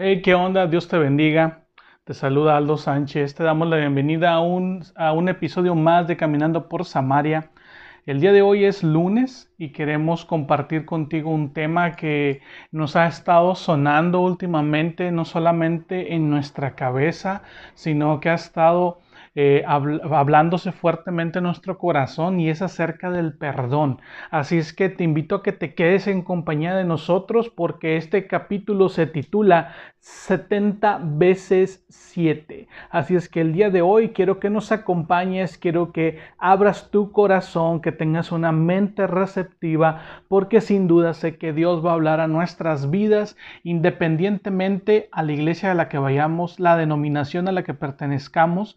Hey, ¿qué onda? Dios te bendiga. Te saluda Aldo Sánchez. Te damos la bienvenida a un, a un episodio más de Caminando por Samaria. El día de hoy es lunes y queremos compartir contigo un tema que nos ha estado sonando últimamente, no solamente en nuestra cabeza, sino que ha estado eh, hablándose fuertemente en nuestro corazón y es acerca del perdón. Así es que te invito a que te quedes en compañía de nosotros porque este capítulo se titula 70 veces 7. Así es que el día de hoy quiero que nos acompañes, quiero que abras tu corazón, que tengas una mente receptiva, porque sin duda sé que Dios va a hablar a nuestras vidas independientemente a la iglesia a la que vayamos, la denominación a la que pertenezcamos.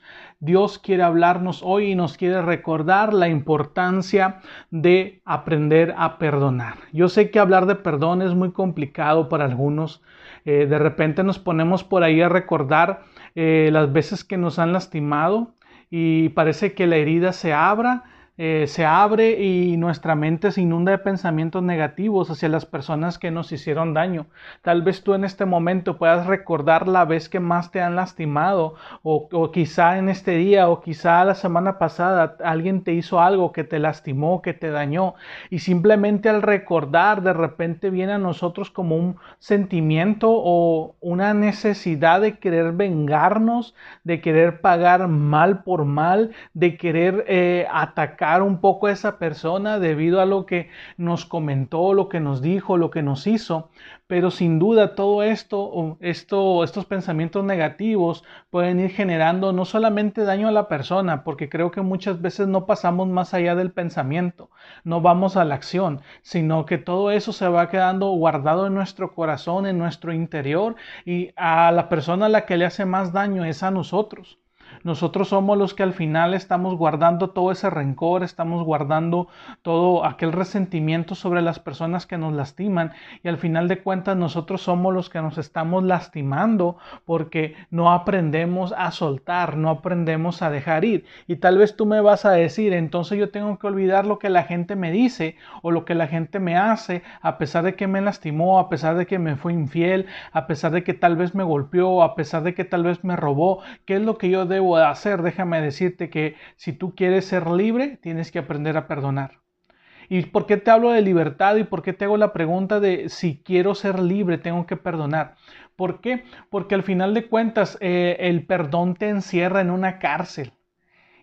Quiere hablarnos hoy y nos quiere recordar la importancia de aprender a perdonar. Yo sé que hablar de perdón es muy complicado para algunos. Eh, de repente nos ponemos por ahí a recordar eh, las veces que nos han lastimado y parece que la herida se abra eh, se abre y nuestra mente se inunda de pensamientos negativos hacia las personas que nos hicieron daño. Tal vez tú en este momento puedas recordar la vez que más te han lastimado o, o quizá en este día o quizá la semana pasada alguien te hizo algo que te lastimó, que te dañó y simplemente al recordar de repente viene a nosotros como un sentimiento o una necesidad de querer vengarnos, de querer pagar mal por mal, de querer eh, atacar un poco a esa persona debido a lo que nos comentó, lo que nos dijo, lo que nos hizo. Pero sin duda todo esto, esto, estos pensamientos negativos pueden ir generando no solamente daño a la persona, porque creo que muchas veces no pasamos más allá del pensamiento, no vamos a la acción, sino que todo eso se va quedando guardado en nuestro corazón, en nuestro interior, y a la persona a la que le hace más daño es a nosotros. Nosotros somos los que al final estamos guardando todo ese rencor, estamos guardando todo aquel resentimiento sobre las personas que nos lastiman y al final de cuentas nosotros somos los que nos estamos lastimando porque no aprendemos a soltar, no aprendemos a dejar ir. Y tal vez tú me vas a decir, entonces yo tengo que olvidar lo que la gente me dice o lo que la gente me hace, a pesar de que me lastimó, a pesar de que me fue infiel, a pesar de que tal vez me golpeó, a pesar de que tal vez me robó, ¿qué es lo que yo debo hacer, déjame decirte que si tú quieres ser libre, tienes que aprender a perdonar. ¿Y por qué te hablo de libertad y por qué te hago la pregunta de si quiero ser libre, tengo que perdonar? ¿Por qué? Porque al final de cuentas eh, el perdón te encierra en una cárcel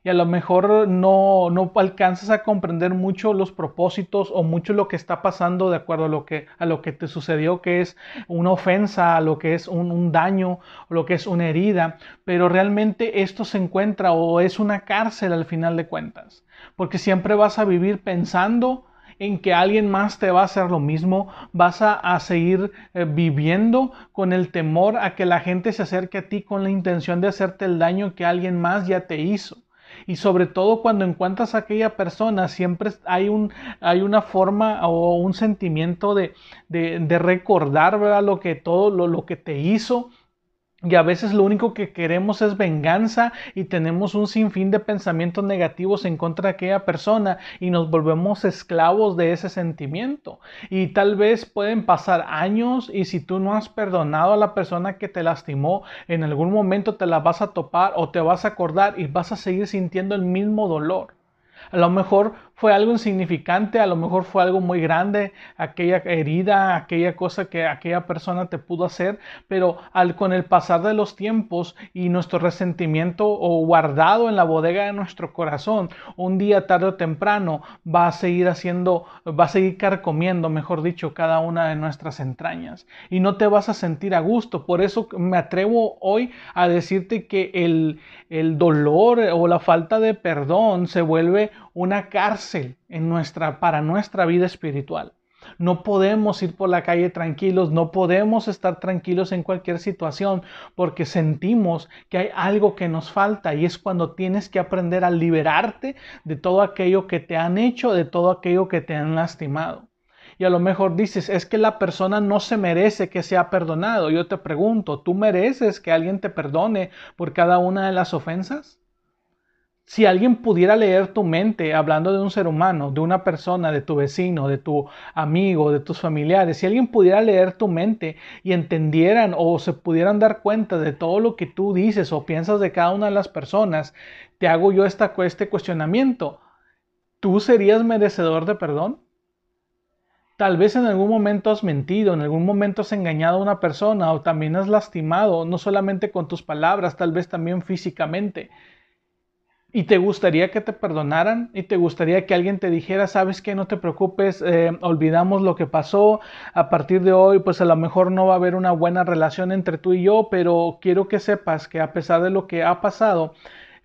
a lo mejor no, no alcanzas a comprender mucho los propósitos o mucho lo que está pasando de acuerdo a lo que, a lo que te sucedió, que es una ofensa, a lo que es un, un daño, o lo que es una herida, pero realmente esto se encuentra o es una cárcel al final de cuentas, porque siempre vas a vivir pensando en que alguien más te va a hacer lo mismo, vas a, a seguir eh, viviendo con el temor a que la gente se acerque a ti con la intención de hacerte el daño que alguien más ya te hizo. Y sobre todo cuando encuentras a aquella persona, siempre hay, un, hay una forma o un sentimiento de, de, recordar ¿verdad? lo que todo lo, lo que te hizo y a veces lo único que queremos es venganza y tenemos un sinfín de pensamientos negativos en contra de aquella persona y nos volvemos esclavos de ese sentimiento. Y tal vez pueden pasar años y si tú no has perdonado a la persona que te lastimó, en algún momento te la vas a topar o te vas a acordar y vas a seguir sintiendo el mismo dolor. A lo mejor fue algo insignificante, a lo mejor fue algo muy grande, aquella herida, aquella cosa que aquella persona te pudo hacer, pero al, con el pasar de los tiempos y nuestro resentimiento o guardado en la bodega de nuestro corazón, un día tarde o temprano va a seguir haciendo, va a seguir carcomiendo, mejor dicho, cada una de nuestras entrañas y no te vas a sentir a gusto. Por eso me atrevo hoy a decirte que el, el dolor o la falta de perdón se vuelve una cárcel en nuestra, para nuestra vida espiritual. No podemos ir por la calle tranquilos, no podemos estar tranquilos en cualquier situación porque sentimos que hay algo que nos falta y es cuando tienes que aprender a liberarte de todo aquello que te han hecho, de todo aquello que te han lastimado. Y a lo mejor dices, es que la persona no se merece que sea perdonado. Yo te pregunto, ¿tú mereces que alguien te perdone por cada una de las ofensas? Si alguien pudiera leer tu mente hablando de un ser humano, de una persona, de tu vecino, de tu amigo, de tus familiares, si alguien pudiera leer tu mente y entendieran o se pudieran dar cuenta de todo lo que tú dices o piensas de cada una de las personas, te hago yo esta, este cuestionamiento. ¿Tú serías merecedor de perdón? Tal vez en algún momento has mentido, en algún momento has engañado a una persona o también has lastimado, no solamente con tus palabras, tal vez también físicamente. Y te gustaría que te perdonaran y te gustaría que alguien te dijera, sabes que no te preocupes, eh, olvidamos lo que pasó, a partir de hoy pues a lo mejor no va a haber una buena relación entre tú y yo, pero quiero que sepas que a pesar de lo que ha pasado,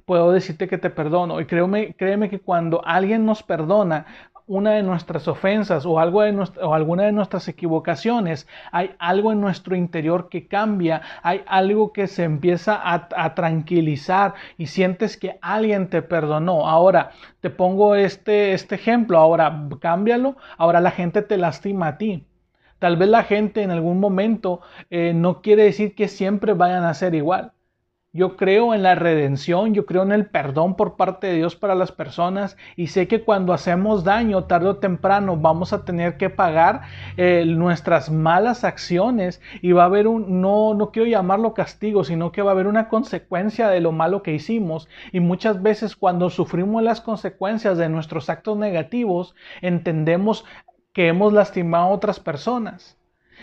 puedo decirte que te perdono. Y créeme, créeme que cuando alguien nos perdona, una de nuestras ofensas o, algo de o alguna de nuestras equivocaciones, hay algo en nuestro interior que cambia, hay algo que se empieza a, a, tranquilizar y sientes que alguien te perdonó. Ahora, te pongo este, este ejemplo, ahora cámbialo, ahora la gente te lastima a ti. Tal vez la gente en algún momento eh, no quiere decir que siempre vayan a ser igual. Yo creo en la redención, yo creo en el perdón por parte de Dios para las personas y sé que cuando hacemos daño tarde o temprano vamos a tener que pagar eh, nuestras malas acciones y va a haber un, no, no quiero llamarlo castigo, sino que va a haber una consecuencia de lo malo que hicimos y muchas veces cuando sufrimos las consecuencias de nuestros actos negativos entendemos que hemos lastimado a otras personas.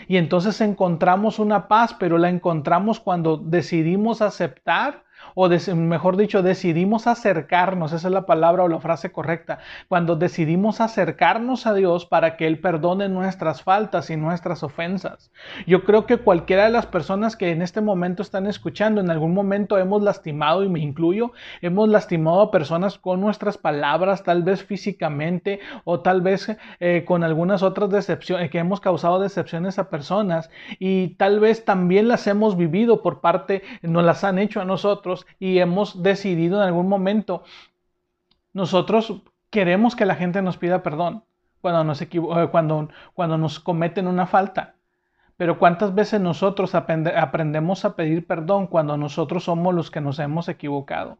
Y entonces encontramos una paz, pero la encontramos cuando decidimos aceptar o mejor dicho, decidimos acercarnos, esa es la palabra o la frase correcta, cuando decidimos acercarnos a Dios para que Él perdone nuestras faltas y nuestras ofensas. Yo creo que cualquiera de las personas que en este momento están escuchando, en algún momento hemos lastimado, y me incluyo, hemos lastimado a personas con nuestras palabras, tal vez físicamente o tal vez eh, con algunas otras decepciones, que hemos causado decepciones a personas y tal vez también las hemos vivido por parte, nos las han hecho a nosotros y hemos decidido en algún momento, nosotros queremos que la gente nos pida perdón cuando nos, eh, cuando, cuando nos cometen una falta. Pero ¿cuántas veces nosotros aprendemos a pedir perdón cuando nosotros somos los que nos hemos equivocado?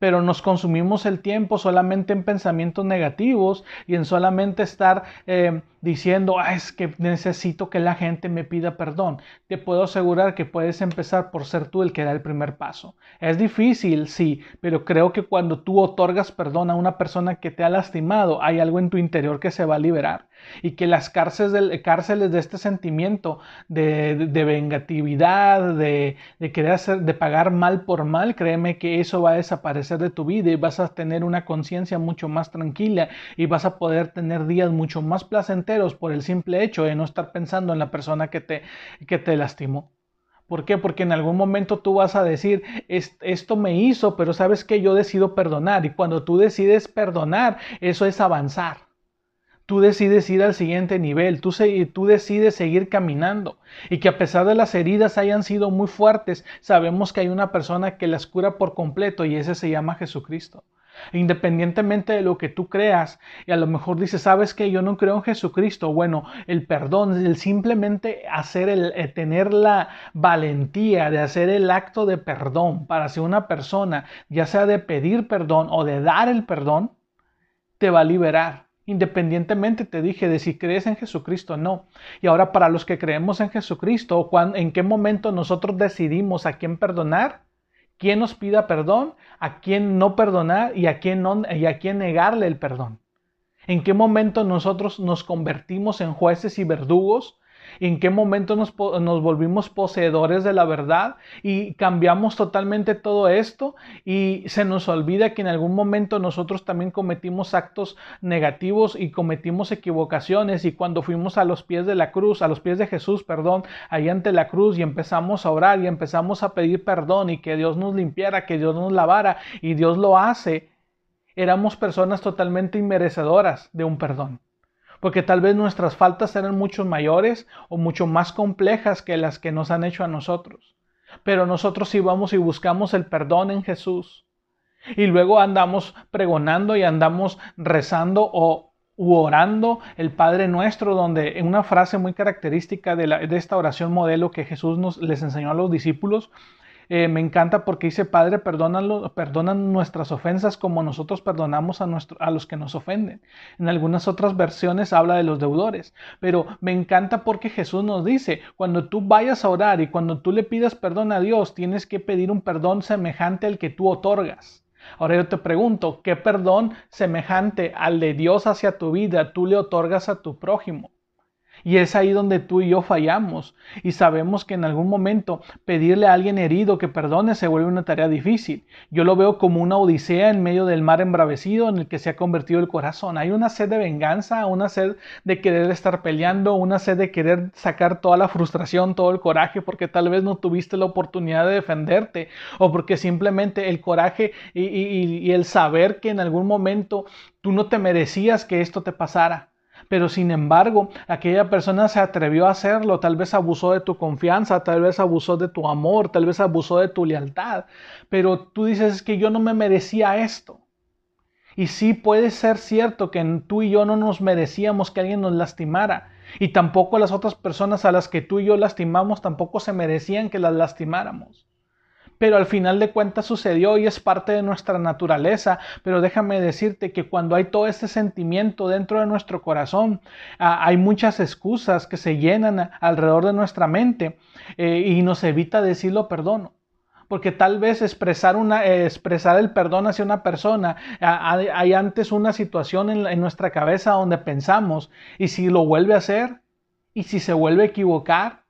Pero nos consumimos el tiempo solamente en pensamientos negativos y en solamente estar eh, diciendo, ah, es que necesito que la gente me pida perdón. Te puedo asegurar que puedes empezar por ser tú el que da el primer paso. Es difícil, sí, pero creo que cuando tú otorgas perdón a una persona que te ha lastimado, hay algo en tu interior que se va a liberar y que las cárceles, de, cárceles de este sentimiento de, de, vengatividad, de, de, querer hacer, de pagar mal por mal, créeme que eso va a desaparecer de tu vida y vas a tener una conciencia mucho más tranquila y vas a poder tener días mucho más placenteros por el simple hecho de no estar pensando en la persona que te, que te lastimó. ¿Por qué? Porque en algún momento tú vas a decir, esto me hizo, pero sabes que yo decido perdonar. Y cuando tú decides perdonar, eso es avanzar. Tú decides ir al siguiente nivel, tú, tú decides seguir caminando. Y que a pesar de las heridas hayan sido muy fuertes, sabemos que hay una persona que las cura por completo y ese se llama Jesucristo. Independientemente de lo que tú creas, y a lo mejor dices, sabes que yo no creo en Jesucristo. Bueno, el perdón, el simplemente hacer el, eh, tener la valentía de hacer el acto de perdón para ser una persona, ya sea de pedir perdón o de dar el perdón, te va a liberar. Independientemente, te dije, de si crees en Jesucristo o no. Y ahora para los que creemos en Jesucristo, ¿en qué momento nosotros decidimos a quién perdonar? quién nos pida perdón, a quién no perdonar y a quién, no, y a quién negarle el perdón. ¿En qué momento nosotros nos convertimos en jueces y verdugos en qué momento nos, volvimos poseedores de la verdad y cambiamos totalmente todo esto y se nos olvida que en algún momento nosotros también cometimos actos negativos y cometimos equivocaciones y cuando fuimos a los pies de la cruz, a los pies de Jesús, perdón, ahí ante la cruz y empezamos a orar y empezamos a pedir perdón y que Dios nos limpiara, que Dios nos lavara y Dios lo hace, éramos personas totalmente inmerecedoras de un perdón porque tal vez nuestras faltas eran mucho mayores o mucho más complejas que las que nos han hecho a nosotros. Pero nosotros íbamos y buscamos el perdón en Jesús. Y luego andamos pregonando y andamos rezando o orando el Padre Nuestro, donde en una frase muy característica de, esta oración modelo que Jesús nos les enseñó a los discípulos, eh, me encanta porque dice, Padre, perdonan nuestras ofensas como nosotros perdonamos a, a los que nos ofenden. En algunas otras versiones habla de los deudores, pero me encanta porque Jesús nos dice, cuando tú vayas a orar y cuando tú le pidas perdón a Dios, tienes que pedir un perdón semejante al que tú otorgas. Ahora yo te pregunto, ¿qué perdón semejante al de Dios hacia tu vida tú le otorgas a tu prójimo? Y es ahí donde tú y yo fallamos. Y sabemos que en algún momento pedirle a alguien herido que perdone se vuelve una tarea difícil. Yo lo veo como una odisea en medio del mar embravecido en el que se ha convertido el corazón. Hay una sed de venganza, una sed de querer estar peleando, una sed de querer sacar toda la frustración, todo el coraje, porque tal vez no tuviste la oportunidad de defenderte o porque simplemente el coraje y, y el saber que en algún momento tú no te merecías que esto te pasara pero sin embargo aquella persona se atrevió a hacerlo, tal vez abusó de tu confianza, tal vez abusó de tu amor, tal vez abusó de tu lealtad, pero tú dices que yo no me merecía esto. Y sí puede ser cierto que tú y yo no nos merecíamos que alguien nos lastimara, y tampoco las otras personas a las que tú y yo lastimamos tampoco se merecían que las lastimáramos pero al final de cuentas sucedió y es parte de nuestra naturaleza. Pero déjame decirte que cuando hay todo este sentimiento dentro de nuestro corazón, ah, hay muchas excusas que se llenan alrededor de nuestra mente eh, y nos evita decirlo perdono porque tal vez expresar, una, eh, expresar el perdón hacia una persona, ah, hay, antes una situación en, en, nuestra cabeza donde pensamos, ¿y si lo vuelve a hacer? ¿Y si se vuelve a equivocar?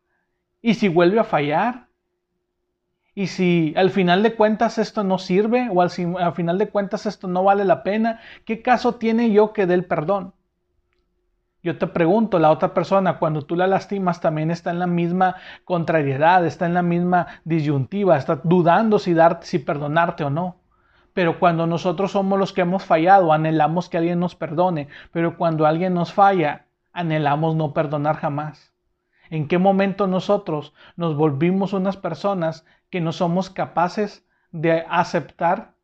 ¿Y si vuelve a fallar? Y si al final de cuentas esto no sirve o al, final de cuentas esto no vale la pena, ¿qué caso tiene yo que dé el perdón? Yo te pregunto, la otra persona cuando tú la lastimas también está en la misma contrariedad, está en la misma disyuntiva, está dudando si, dar, si perdonarte o no. Pero cuando nosotros somos los que hemos fallado, anhelamos que alguien nos perdone, pero cuando alguien nos falla, anhelamos no perdonar jamás. ¿En qué momento nosotros nos volvimos unas personas que no somos capaces de aceptar,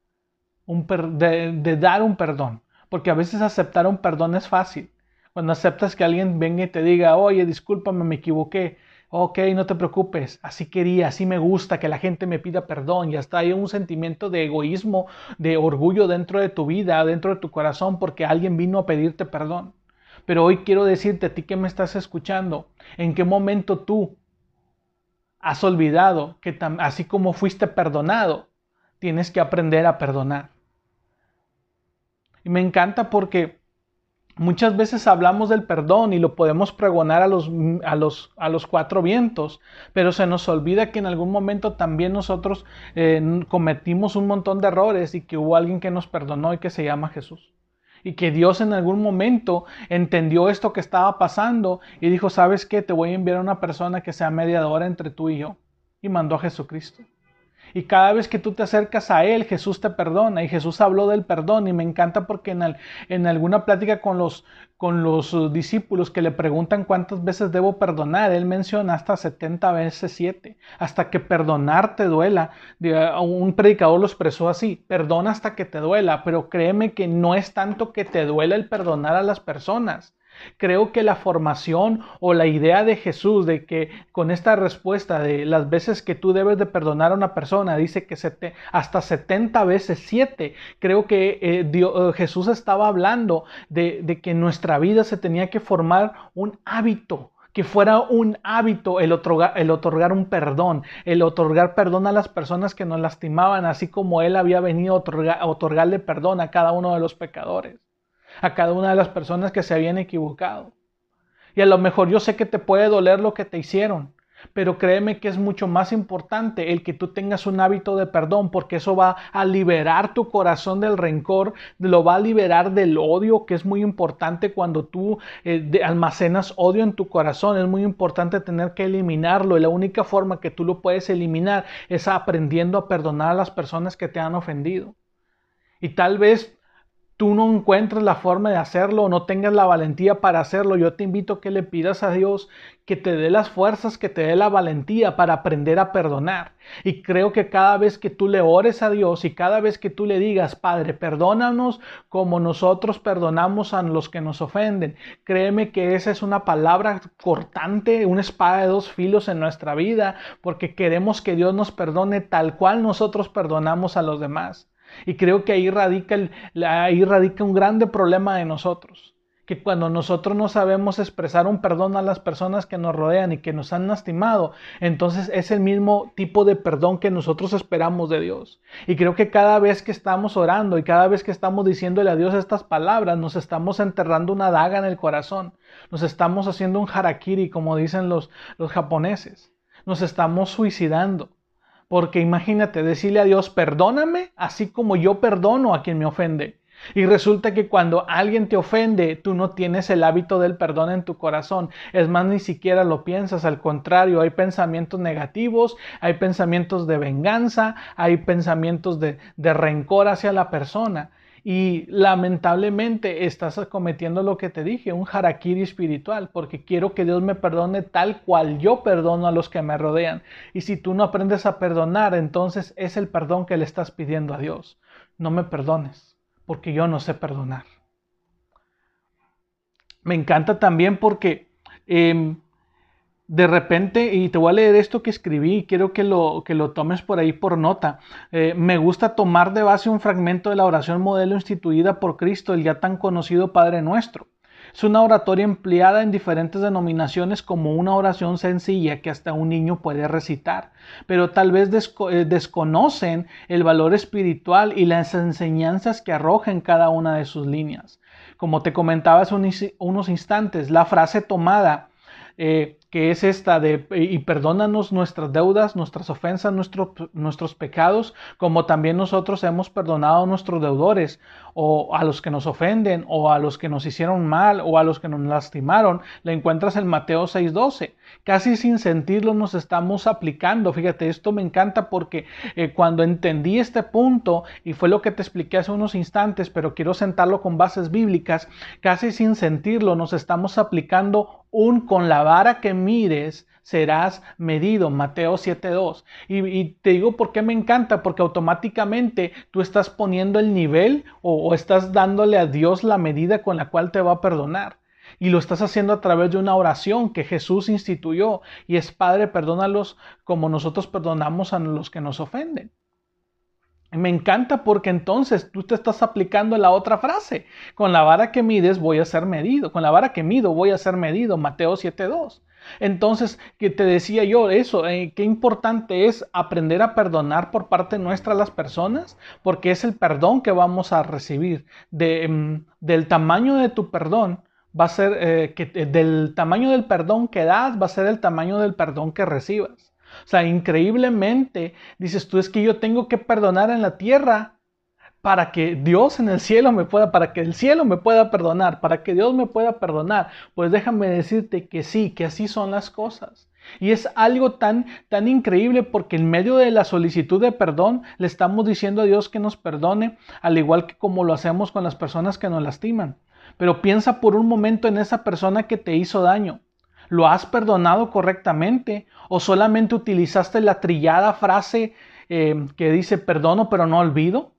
un de, dar un perdón. Porque a veces aceptar un perdón es fácil. Cuando aceptas que alguien venga y te diga, oye, discúlpame, me equivoqué. Ok, no te preocupes, así quería, así me gusta que la gente me pida perdón y hasta hay un sentimiento de egoísmo, de orgullo dentro de tu vida, dentro de tu corazón, porque alguien vino a pedirte perdón. Pero hoy quiero decirte a ti que me estás escuchando, en qué momento tú has olvidado que así como fuiste perdonado, tienes que aprender a perdonar. Y me encanta porque muchas veces hablamos del perdón y lo podemos pregonar a los, a los, a los cuatro vientos, pero se nos olvida que en algún momento también nosotros eh, cometimos un montón de errores y que hubo alguien que nos perdonó y que se llama Jesús y que Dios en algún momento entendió esto que estaba pasando y dijo, ¿sabes qué? Te voy a enviar a una persona que sea mediadora entre tú y yo. Y mandó a Jesucristo. Y cada vez que tú te acercas a Él, Jesús te perdona. Y Jesús habló del perdón. Y me encanta porque en, en alguna plática con los, con los uh, discípulos que le preguntan cuántas veces debo perdonar, Él menciona hasta 70 veces 7. Hasta que perdonar te duela. Uh, un predicador lo expresó así. Perdona hasta que te duela. Pero créeme que no es tanto que te duela el perdonar a las personas Creo que la formación o la idea de Jesús de que con esta respuesta de las veces que tú debes de perdonar a una persona, dice que hasta 70 veces 7, creo que eh, eh, Jesús estaba hablando de, de que en nuestra vida se tenía que formar un hábito que fuera un hábito el otorgar, el otorgar, un perdón, el otorgar perdón a las personas que nos lastimaban, así como Él había venido a otorgarle perdón a cada uno de los pecadores a cada una de las personas que se habían equivocado. Y a lo mejor yo sé que te puede doler lo que te hicieron, pero créeme que es mucho más importante el que tú tengas un hábito de perdón, porque eso va a liberar tu corazón del rencor, lo va a liberar del odio, que es muy importante cuando tú eh, almacenas odio en tu corazón, es muy importante tener que eliminarlo y la única forma que tú lo puedes eliminar es aprendiendo a perdonar a las personas que te han ofendido. Y tal vez tú no encuentres la forma de hacerlo o no tengas la valentía para hacerlo, yo te invito a que le pidas a Dios que te dé las fuerzas, que te dé la valentía para aprender a perdonar. Y creo que cada vez que tú le ores a Dios y cada vez que tú le digas, Padre, perdónanos como nosotros perdonamos a los que nos ofenden, créeme que esa es una palabra cortante, una espada de dos filos en nuestra vida, porque queremos que Dios nos perdone tal cual nosotros perdonamos a los demás. Y creo que ahí radica, ahí radica un grande problema de nosotros. Que cuando nosotros no sabemos expresar un perdón a las personas que nos rodean y que nos han lastimado, entonces es el mismo tipo de perdón que nosotros esperamos de Dios. Y creo que cada vez que estamos orando y cada vez que estamos diciéndole a Dios estas palabras, nos estamos enterrando una daga en el corazón. Nos estamos haciendo un harakiri, como dicen los, los japoneses. Nos estamos suicidando. Porque imagínate decirle a Dios, perdóname así como yo perdono a quien me ofende. Y resulta que cuando alguien te ofende, tú no tienes el hábito del perdón en tu corazón. Es más, ni siquiera lo piensas. Al contrario, hay pensamientos negativos, hay pensamientos de venganza, hay pensamientos de, de rencor hacia la persona. Y lamentablemente estás cometiendo lo que te dije, un harakiri espiritual, porque quiero que Dios me perdone tal cual yo perdono a los que me rodean. Y si tú no aprendes a perdonar, entonces es el perdón que le estás pidiendo a Dios. No me perdones, porque yo no sé perdonar. Me encanta también porque em, de repente, y te voy a leer esto que escribí y quiero que lo, que lo tomes por ahí por nota. Eh, me gusta tomar de base un fragmento de la oración modelo instituida por Cristo, el ya tan conocido Padre Nuestro. Es una oratoria empleada en diferentes denominaciones como una oración sencilla que hasta un niño puede recitar, pero tal vez eh, desconocen el valor espiritual y las enseñanzas que arroja en cada una de sus líneas. Como te comentaba hace unos instantes, la frase tomada eh, que es esta de, y perdónanos nuestras deudas, nuestras ofensas, nuestros pecados, como también nosotros hemos perdonado a nuestros deudores, o a los que nos ofenden, o a los que nos hicieron mal, o a los que nos lastimaron, la encuentras en Mateo 6:12. Casi sin sentirlo nos estamos aplicando. Fíjate, esto me encanta porque eh, cuando entendí este punto, y fue lo que te expliqué hace unos instantes, pero quiero sentarlo con bases bíblicas, casi sin sentirlo nos estamos aplicando un con la vara que mires serás medido, Mateo 7.2. Y, y, te digo por qué me encanta, porque automáticamente tú estás poniendo el nivel o, o estás dándole a Dios la medida con la cual te va a perdonar. Y lo estás haciendo a través de una oración que Jesús instituyó. Y es Padre, perdónalos como nosotros perdonamos a los que nos ofenden. Me encanta porque entonces tú te estás aplicando la otra frase. Con la vara que mides voy a ser medido. Con la vara que mido voy a ser medido. Mateo 7.2. Entonces, que te decía yo eso, eh, qué importante es aprender a perdonar por parte nuestra a las personas, porque es el perdón que vamos a recibir. De, mm, del tamaño de tu perdón va a ser, eh, que, eh, del tamaño del perdón que das, va a ser el tamaño del perdón que recibas. O sea, increíblemente, dices tú, es que yo tengo que perdonar en la tierra para que Dios en el cielo me pueda, para que el cielo me pueda perdonar, para que Dios me pueda perdonar. Pues déjame decirte que sí, que así son las cosas. Y es algo tan, tan increíble porque en medio de la solicitud de perdón le estamos diciendo a Dios que nos perdone, al igual que como lo hacemos con las personas que nos lastiman. Pero piensa por un momento en esa persona que te hizo daño. ¿Lo has perdonado correctamente? ¿O solamente utilizaste la trillada frase eh, que dice perdono pero no olvido?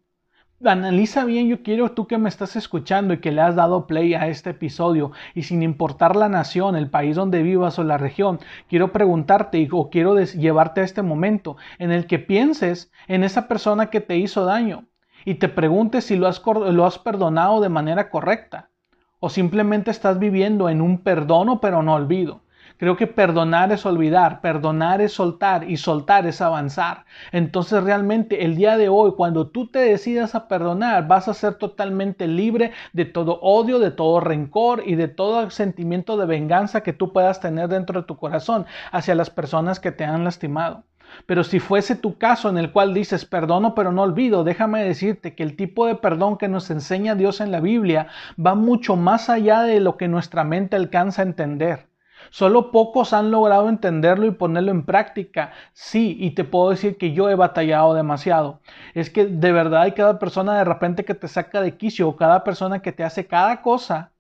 Analiza bien, yo quiero tú que me estás escuchando y que le has dado play a este episodio y sin importar la nación, el país donde vivas o la región, quiero preguntarte o quiero llevarte a este momento en el que pienses en esa persona que te hizo daño y te preguntes si lo has, lo has perdonado de manera correcta o simplemente estás viviendo en un perdono pero no olvido. Creo que perdonar es olvidar, perdonar es soltar y soltar es avanzar. Entonces realmente el día de hoy, cuando tú te decidas a perdonar, vas a ser totalmente libre de todo odio, de todo rencor y de todo sentimiento de venganza que tú puedas tener dentro de tu corazón hacia las personas que te han lastimado. Pero si fuese tu caso en el cual dices perdono pero no olvido, déjame decirte que el tipo de perdón que nos enseña Dios en la Biblia va mucho más allá de lo que nuestra mente alcanza a entender. Solo pocos han logrado entenderlo y ponerlo en práctica. Sí, y te puedo decir que yo he batallado demasiado. Es que de verdad hay cada persona de repente que te saca de quicio o cada persona que te hace cada cosa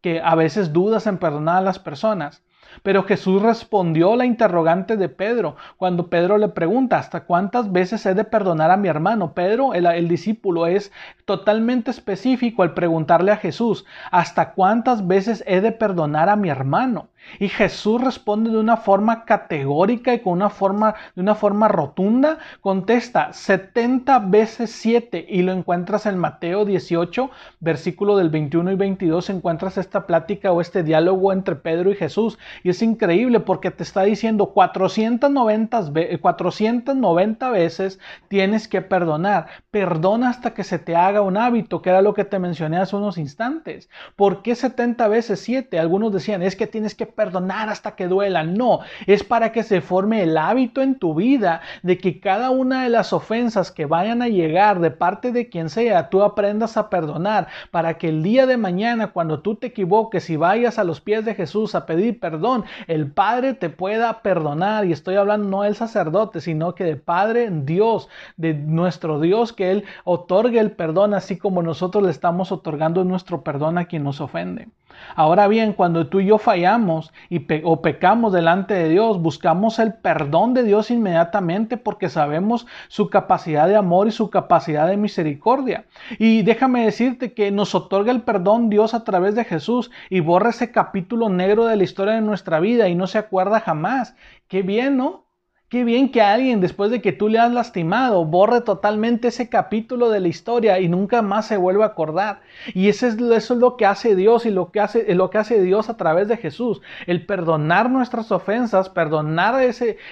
que a veces dudas en perdonar a las personas. Pero Jesús respondió la interrogante de Pedro cuando Pedro le pregunta, ¿hasta cuántas veces he de perdonar a mi hermano? Pedro, el, el, discípulo, es totalmente específico al preguntarle a Jesús, ¿hasta cuántas veces he de perdonar a mi hermano? Y Jesús responde de una forma categórica y con una forma, de una forma rotunda. Contesta 70 veces 7 y lo encuentras en Mateo 18, versículo del 21 y 22. Encuentras esta plática o este diálogo entre Pedro y Jesús. Y es increíble porque te está diciendo 490, 490 veces tienes que perdonar. Perdona hasta que se te haga un hábito, que era lo que te mencioné hace unos instantes. ¿Por qué 70 veces 7? Algunos decían, es que tienes que perdonar hasta que duela. No, es para que se forme el hábito en tu vida de que cada una de las ofensas que vayan a llegar de parte de quien sea, tú aprendas a perdonar para que el día de mañana cuando tú te equivoques y vayas a los pies de Jesús a pedir perdón, el Padre te pueda perdonar. Y estoy hablando no del sacerdote, sino que de Padre Dios, de nuestro Dios, que Él otorgue el perdón así como nosotros le estamos otorgando nuestro perdón a quien nos ofende. Ahora bien, cuando tú y yo fallamos y o pecamos delante de Dios, buscamos el perdón de Dios inmediatamente porque sabemos su capacidad de amor y su capacidad de misericordia. Y déjame decirte que nos otorga el perdón Dios a través de Jesús y borra ese capítulo negro de la historia de nuestra vida y no se acuerda jamás. Qué bien, ¿no? Qué bien que alguien, después de que tú le has lastimado, borre totalmente ese capítulo de la historia y nunca más se vuelva a acordar. Y eso es, eso es lo que hace Dios y lo que hace, lo que hace Dios a través de Jesús. El perdonar nuestras ofensas, perdonar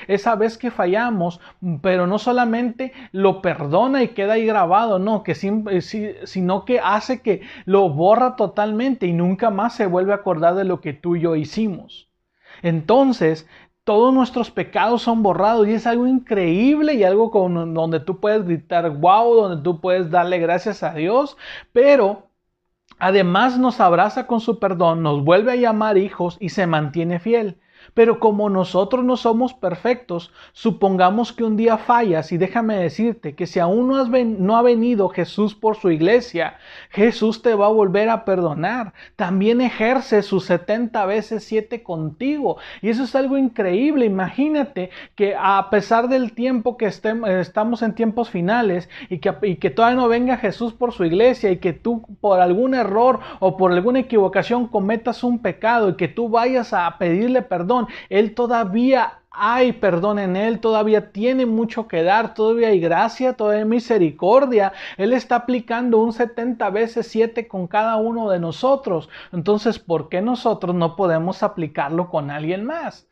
esa vez que fallamos, pero no solamente lo perdona y queda ahí grabado, no, que sino que hace que lo borra totalmente y nunca más se vuelve a acordar de lo que tú y yo hicimos. Entonces, todos nuestros pecados son borrados y es algo increíble y algo con, donde tú puedes gritar wow, donde tú puedes darle gracias a Dios, pero además nos abraza con su perdón, nos vuelve a llamar hijos y se mantiene fiel. Pero como nosotros no somos perfectos, supongamos que un día fallas y déjame decirte que si aún no, has no ha venido Jesús por su iglesia, Jesús te va a volver a perdonar. También ejerce sus 70 veces 7 contigo. Y eso es algo increíble. Imagínate que a pesar del tiempo que estamos en tiempos finales y que, y que todavía no venga Jesús por su iglesia y que tú por algún error o por alguna equivocación cometas un pecado y que tú vayas a pedirle perdón, él todavía hay perdón en Él, todavía tiene mucho que dar, todavía hay gracia, todavía hay misericordia. Él está aplicando un 70 veces 7 con cada uno de nosotros. Entonces, ¿por qué nosotros no podemos aplicarlo con alguien más?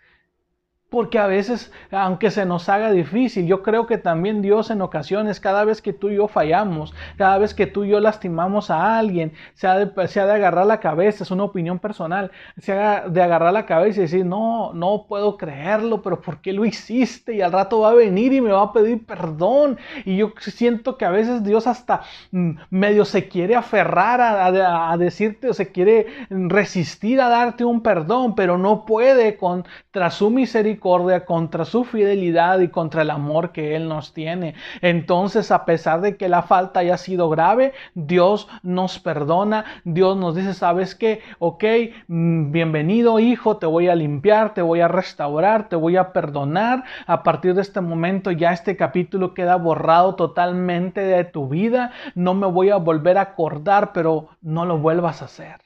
Porque a veces, aunque se nos haga difícil, yo creo que también Dios en ocasiones, cada vez que tú y yo fallamos, cada vez que tú y yo lastimamos a alguien, se ha de, agarrar la cabeza, es una opinión personal, se ha de agarrar la cabeza y decir, no, no puedo creerlo, pero ¿por qué lo hiciste? Y al rato va a venir y me va a pedir perdón. Y yo siento que a veces Dios hasta mm, medio se quiere aferrar a, a decirte o se quiere resistir a darte un perdón, pero no puede contra su misericordia contra su fidelidad y contra el amor que Él nos tiene. Entonces, a pesar de que la falta haya sido grave, Dios nos perdona, Dios nos dice, ¿sabes qué? Ok, mm, bienvenido hijo, te voy a limpiar, te voy a restaurar, te voy a perdonar. A partir de este momento ya este capítulo queda borrado totalmente de tu vida. No me voy a volver a acordar, pero no lo vuelvas a hacer.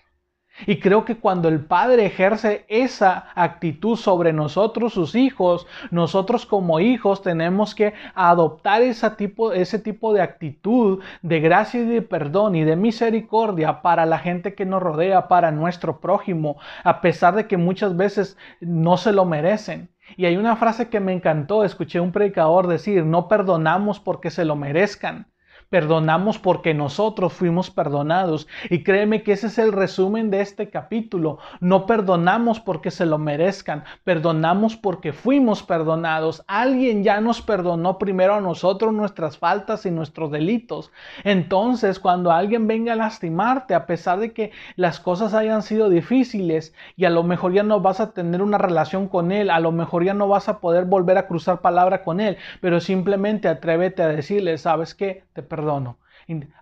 Y creo que cuando el Padre ejerce esa actitud sobre nosotros, sus hijos, nosotros como hijos tenemos que adoptar ese tipo, de actitud de gracia y de perdón y de misericordia para la gente que nos rodea, para nuestro prójimo, a pesar de que muchas veces no se lo merecen. Y hay una frase que me encantó, escuché un predicador decir, no perdonamos porque se lo merezcan, Perdonamos porque nosotros fuimos perdonados. Y créeme que ese es el resumen de este capítulo. No perdonamos porque se lo merezcan, perdonamos porque fuimos perdonados. Alguien ya nos perdonó primero a nosotros nuestras faltas y nuestros delitos. Entonces, cuando alguien venga a lastimarte, a pesar de que las cosas hayan sido difíciles y a lo mejor ya no vas a tener una relación con él, a lo mejor ya no vas a poder volver a cruzar palabra con él, pero simplemente atrévete a decirle, ¿sabes qué? Te perdono.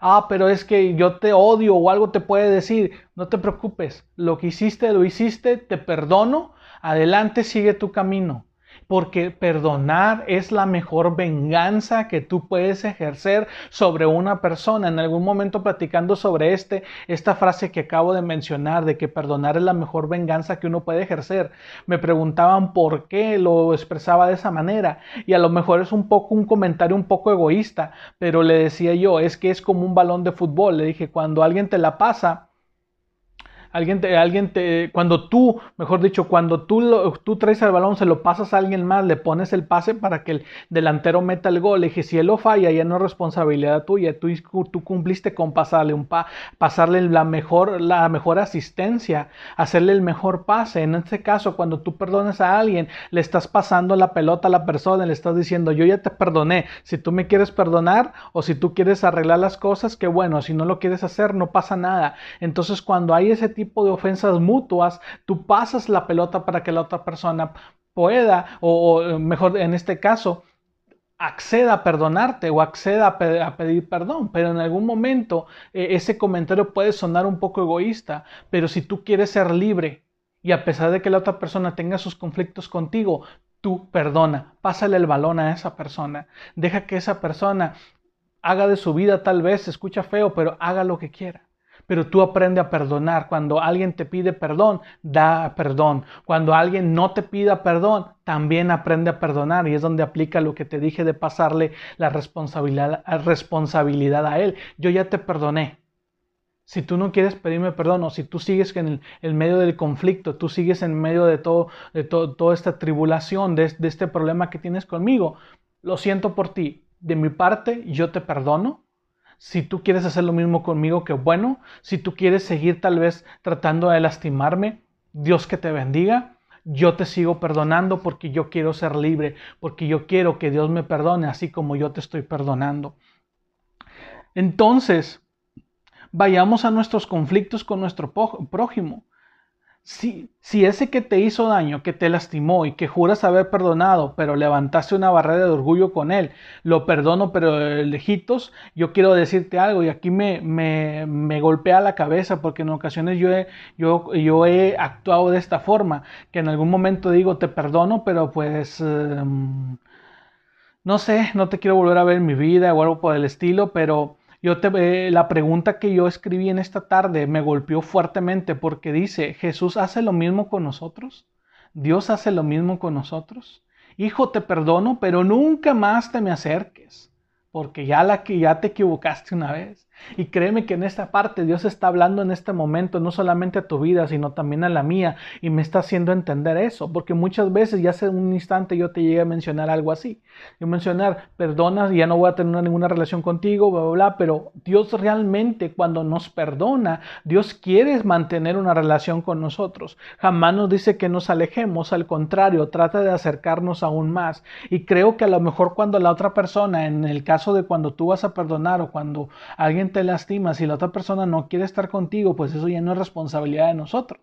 Ah, pero es que yo te odio o algo te puede decir. No te preocupes, lo que hiciste, lo hiciste, te perdono. Adelante, sigue tu camino porque perdonar es la mejor venganza que tú puedes ejercer sobre una persona. En algún momento platicando sobre este, esta frase que acabo de mencionar, de que perdonar es la mejor venganza que uno puede ejercer, me preguntaban por qué lo expresaba de esa manera. Y a lo mejor es un poco un comentario un poco egoísta, pero le decía yo, es que es como un balón de fútbol. Le dije, cuando alguien te la pasa, Alguien te, alguien te, cuando tú, mejor dicho, cuando tú, lo, tú traes el balón, se lo pasas a alguien más, le pones el pase para que el delantero meta el gol. Le dije, si él lo falla, ya no es responsabilidad tuya. Tú, tú cumpliste con pasarle un pa, pasarle la mejor, la mejor asistencia, hacerle el mejor pase. En este caso, cuando tú perdones a alguien, le estás pasando la pelota a la persona, le estás diciendo, yo ya te perdoné. Si tú me quieres perdonar o si tú quieres arreglar las cosas, que bueno, si no lo quieres hacer, no pasa nada. Entonces, cuando hay ese tipo de ofensas mutuas, tú pasas la pelota para que la otra persona pueda, o, mejor en este caso, acceda a perdonarte o acceda a, pedir perdón, pero en algún momento eh, ese comentario puede sonar un poco egoísta, pero si tú quieres ser libre y a pesar de que la otra persona tenga sus conflictos contigo, tú perdona, pásale el balón a esa persona, deja que esa persona haga de su vida tal vez, escucha feo, pero haga lo que quiera pero tú aprende a perdonar. Cuando alguien te pide perdón, da perdón. Cuando alguien no te pida perdón, también aprende a perdonar y es donde aplica lo que te dije de pasarle la responsabilidad, a él. Yo ya te perdoné. Si tú no quieres pedirme perdón o si tú sigues en el, medio del conflicto, tú sigues en medio de, todo, de toda esta tribulación, de este problema que tienes conmigo, lo siento por ti. De mi parte, yo te perdono si tú quieres hacer lo mismo conmigo, que bueno. Si tú quieres seguir tal vez tratando de lastimarme, Dios que te bendiga. Yo te sigo perdonando porque yo quiero ser libre, porque yo quiero que Dios me perdone así como yo te estoy perdonando. Entonces, vayamos a nuestros conflictos con nuestro prójimo. Si, ese que te hizo daño, que te lastimó y que juras haber perdonado, pero levantaste una barrera de orgullo con él, lo perdono, pero lejitos, yo quiero decirte algo y aquí me, me, me golpea la cabeza porque en ocasiones yo he, yo, yo he actuado de esta forma, que en algún momento digo te perdono, pero pues... Em, no sé, no te quiero volver a ver en mi vida o algo por el estilo, pero yo te, la pregunta que yo escribí en esta tarde me golpeó fuertemente porque dice, ¿Jesús hace lo mismo con nosotros? ¿Dios hace lo mismo con nosotros? Hijo, te perdono, pero nunca más te me acerques, porque ya, la, ya te equivocaste una vez. Y créeme que en esta parte Dios está hablando en este momento no solamente a tu vida, sino también a la mía. Y me está haciendo entender eso, porque muchas veces, ya hace un instante yo te llegué a mencionar algo así. Yo mencionar, perdonas ya no voy a tener ninguna relación contigo, bla, bla, bla. Pero Dios realmente cuando nos perdona, Dios quiere mantener una relación con nosotros. Jamás nos dice que nos alejemos, al contrario, trata de acercarnos aún más. Y creo que a lo mejor cuando la otra persona, en el caso de cuando tú vas a perdonar o cuando alguien te lastima, si la otra persona no quiere estar contigo, pues eso ya no es responsabilidad de nosotros.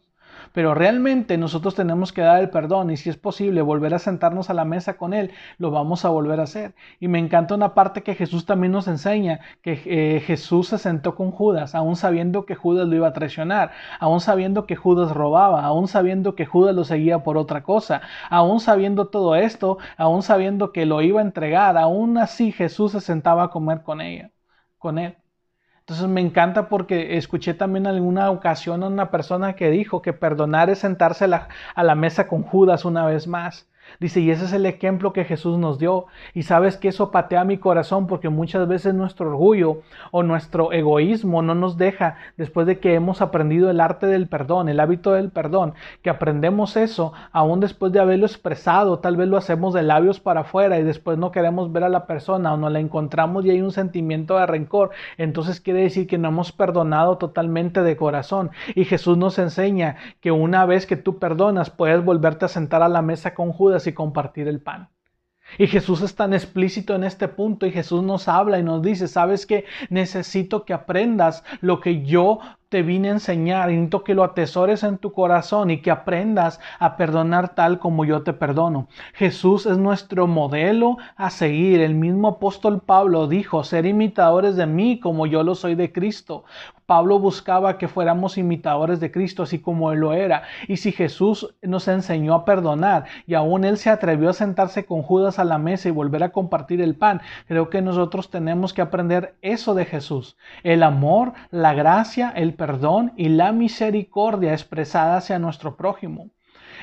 Pero realmente nosotros tenemos que dar el perdón y si es posible volver a sentarnos a la mesa con Él, lo vamos a volver a hacer. Y me encanta una parte que Jesús también nos enseña, que eh, Jesús se sentó con Judas, aún sabiendo que Judas lo iba a traicionar, aún sabiendo que Judas robaba, aún sabiendo que Judas lo seguía por otra cosa, aún sabiendo todo esto, aún sabiendo que lo iba a entregar, aún así Jesús se sentaba a comer con ella, con Él. Entonces me encanta porque escuché también alguna ocasión a una persona que dijo que perdonar es sentarse a la, mesa con Judas una vez más. Dice, y ese es el ejemplo que Jesús nos dio. Y sabes que eso patea mi corazón porque muchas veces nuestro orgullo o nuestro egoísmo no nos deja, después de que hemos aprendido el arte del perdón, el hábito del perdón, que aprendemos eso, aún después de haberlo expresado, tal vez lo hacemos de labios para afuera y después no queremos ver a la persona o no la encontramos y hay un sentimiento de rencor. Entonces quiere decir que no hemos perdonado totalmente de corazón. Y Jesús nos enseña que una vez que tú perdonas, puedes volverte a sentar a la mesa con Judas y compartir el pan. Y Jesús es tan explícito en este punto y Jesús nos habla y nos dice, sabes que necesito que aprendas lo que yo te vine a enseñar, y que lo atesores en tu corazón y que aprendas a perdonar tal como yo te perdono. Jesús es nuestro modelo a seguir. El mismo apóstol Pablo dijo, ser imitadores de mí como yo lo soy de Cristo. Pablo buscaba que fuéramos imitadores de Cristo, así como Él lo era. Y si Jesús nos enseñó a perdonar y aún Él se atrevió a sentarse con Judas a la mesa y volver a compartir el pan, creo que nosotros tenemos que aprender eso de Jesús. El amor, la gracia, el perdón y la misericordia expresada hacia nuestro prójimo.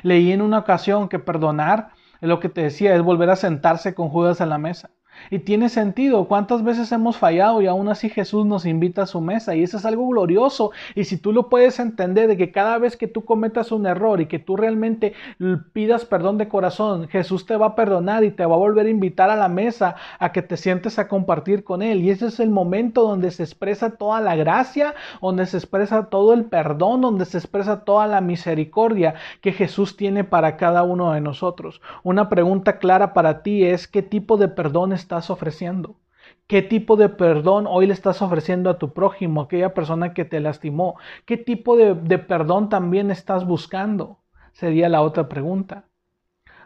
Leí en una ocasión que perdonar, lo que te decía, es volver a sentarse con Judas a la mesa. Y tiene sentido. ¿Cuántas veces hemos fallado y aún así Jesús nos invita a su mesa? Y eso es algo glorioso. Y si tú lo puedes entender de que cada vez que tú cometas un error y que tú realmente pidas perdón de corazón, Jesús te va a perdonar y te va a volver a invitar a la mesa a que te sientes a compartir con Él. Y ese es el momento donde se expresa toda la gracia, donde se expresa todo el perdón, donde se expresa toda la misericordia que Jesús tiene para cada uno de nosotros. Una pregunta clara para ti es qué tipo de perdón estás ofreciendo? ¿Qué tipo de perdón hoy le estás ofreciendo a tu prójimo, aquella persona que te lastimó? ¿Qué tipo de, de perdón también estás buscando? Sería la otra pregunta.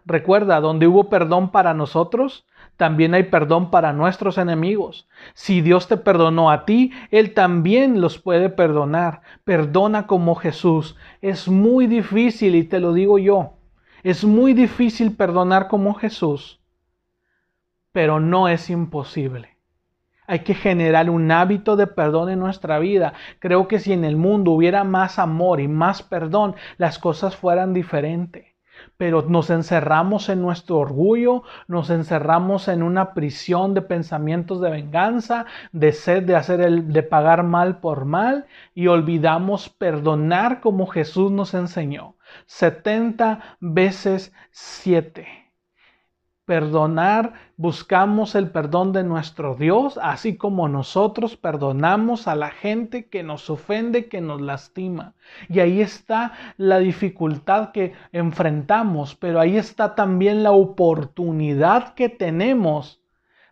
Recuerda, donde hubo perdón para nosotros, también hay perdón para nuestros enemigos. Si Dios te perdonó a ti, Él también los puede perdonar. Perdona como Jesús. Es muy difícil, y te lo digo yo, es muy difícil perdonar como Jesús pero no es imposible. Hay que generar un hábito de perdón en nuestra vida. Creo que si en el mundo hubiera más amor y más perdón, las cosas fueran diferentes. Pero nos encerramos en nuestro orgullo, nos encerramos en una prisión de pensamientos de venganza, de sed de hacer el, de pagar mal por mal y olvidamos perdonar como Jesús nos enseñó. 70 veces 7 perdonar, buscamos el perdón de nuestro Dios, así como nosotros perdonamos a la gente que nos ofende, que nos lastima. Y ahí está la dificultad que enfrentamos, pero ahí está también la oportunidad que tenemos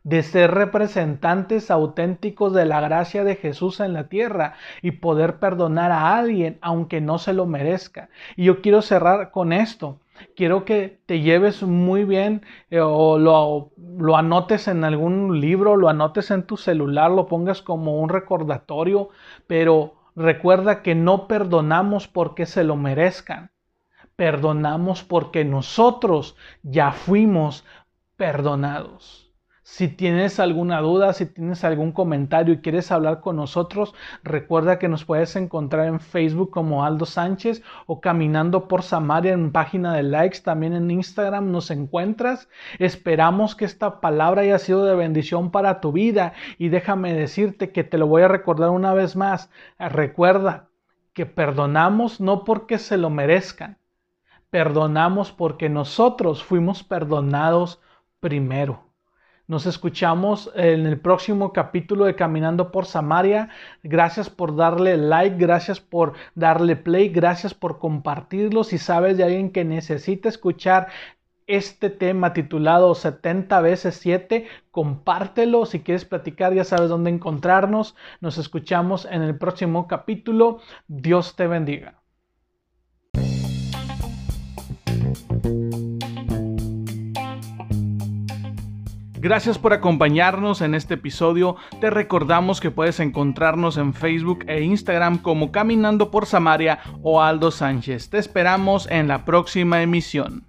de ser representantes auténticos de la gracia de Jesús en la tierra y poder perdonar a alguien aunque no se lo merezca. Y yo quiero cerrar con esto quiero que te lleves muy bien eh, o lo, lo, anotes en algún libro, lo anotes en tu celular, lo pongas como un recordatorio, pero recuerda que no perdonamos porque se lo merezcan, perdonamos porque nosotros ya fuimos perdonados. Si tienes alguna duda, si tienes algún comentario y quieres hablar con nosotros, recuerda que nos puedes encontrar en Facebook como Aldo Sánchez o Caminando por Samaria en página de likes. También en Instagram nos encuentras. Esperamos que esta palabra haya sido de bendición para tu vida y déjame decirte que te lo voy a recordar una vez más. Recuerda que perdonamos no porque se lo merezcan, perdonamos porque nosotros fuimos perdonados primero. Nos escuchamos en el próximo capítulo de Caminando por Samaria. Gracias por darle like, gracias por darle play, gracias por compartirlo. Si sabes de alguien que necesita escuchar este tema titulado 70 veces 7, compártelo. Si quieres platicar, ya sabes dónde encontrarnos. Nos escuchamos en el próximo capítulo. Dios te bendiga. Gracias por acompañarnos en este episodio. Te recordamos que puedes encontrarnos en Facebook e Instagram como Caminando por Samaria o Aldo Sánchez. Te esperamos en la próxima emisión.